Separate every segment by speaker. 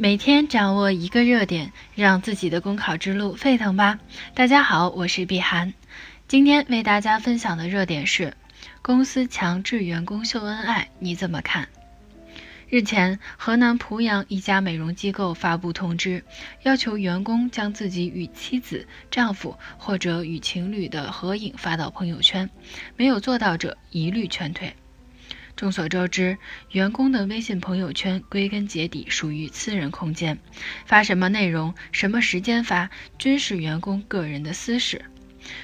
Speaker 1: 每天掌握一个热点，让自己的公考之路沸腾吧！大家好，我是碧涵，今天为大家分享的热点是：公司强制员工秀恩爱，你怎么看？日前，河南濮阳一家美容机构发布通知，要求员工将自己与妻子、丈夫或者与情侣的合影发到朋友圈，没有做到者一律劝退。众所周知，员工的微信朋友圈归根结底属于私人空间，发什么内容、什么时间发，均是员工个人的私事。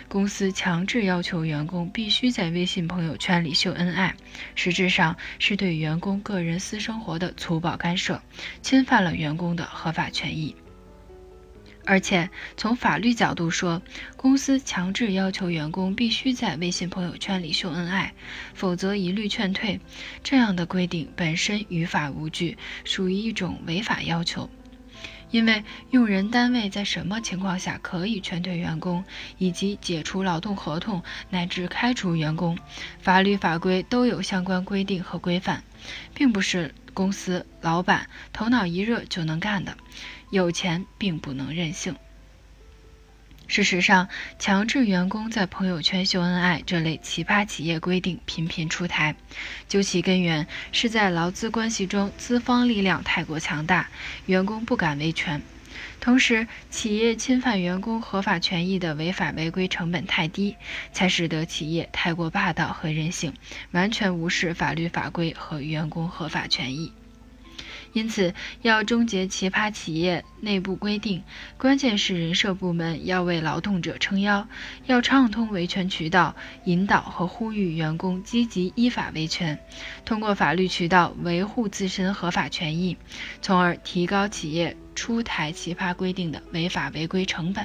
Speaker 1: 公司强制要求员工必须在微信朋友圈里秀恩爱，实质上是对员工个人私生活的粗暴干涉，侵犯了员工的合法权益。而且从法律角度说，公司强制要求员工必须在微信朋友圈里秀恩爱，否则一律劝退。这样的规定本身于法无据，属于一种违法要求。因为用人单位在什么情况下可以劝退员工，以及解除劳动合同乃至开除员工，法律法规都有相关规定和规范，并不是公司老板头脑一热就能干的。有钱并不能任性。事实上，强制员工在朋友圈秀恩爱这类奇葩企业规定频频出台，究其根源是在劳资关系中资方力量太过强大，员工不敢维权；同时，企业侵犯员工合法权益的违法违规成本太低，才使得企业太过霸道和任性，完全无视法律法规和员工合法权益。因此，要终结奇葩企业内部规定，关键是人社部门要为劳动者撑腰，要畅通维权渠道，引导和呼吁员工积极依法维权，通过法律渠道维护自身合法权益，从而提高企业出台奇葩规定的违法违规成本。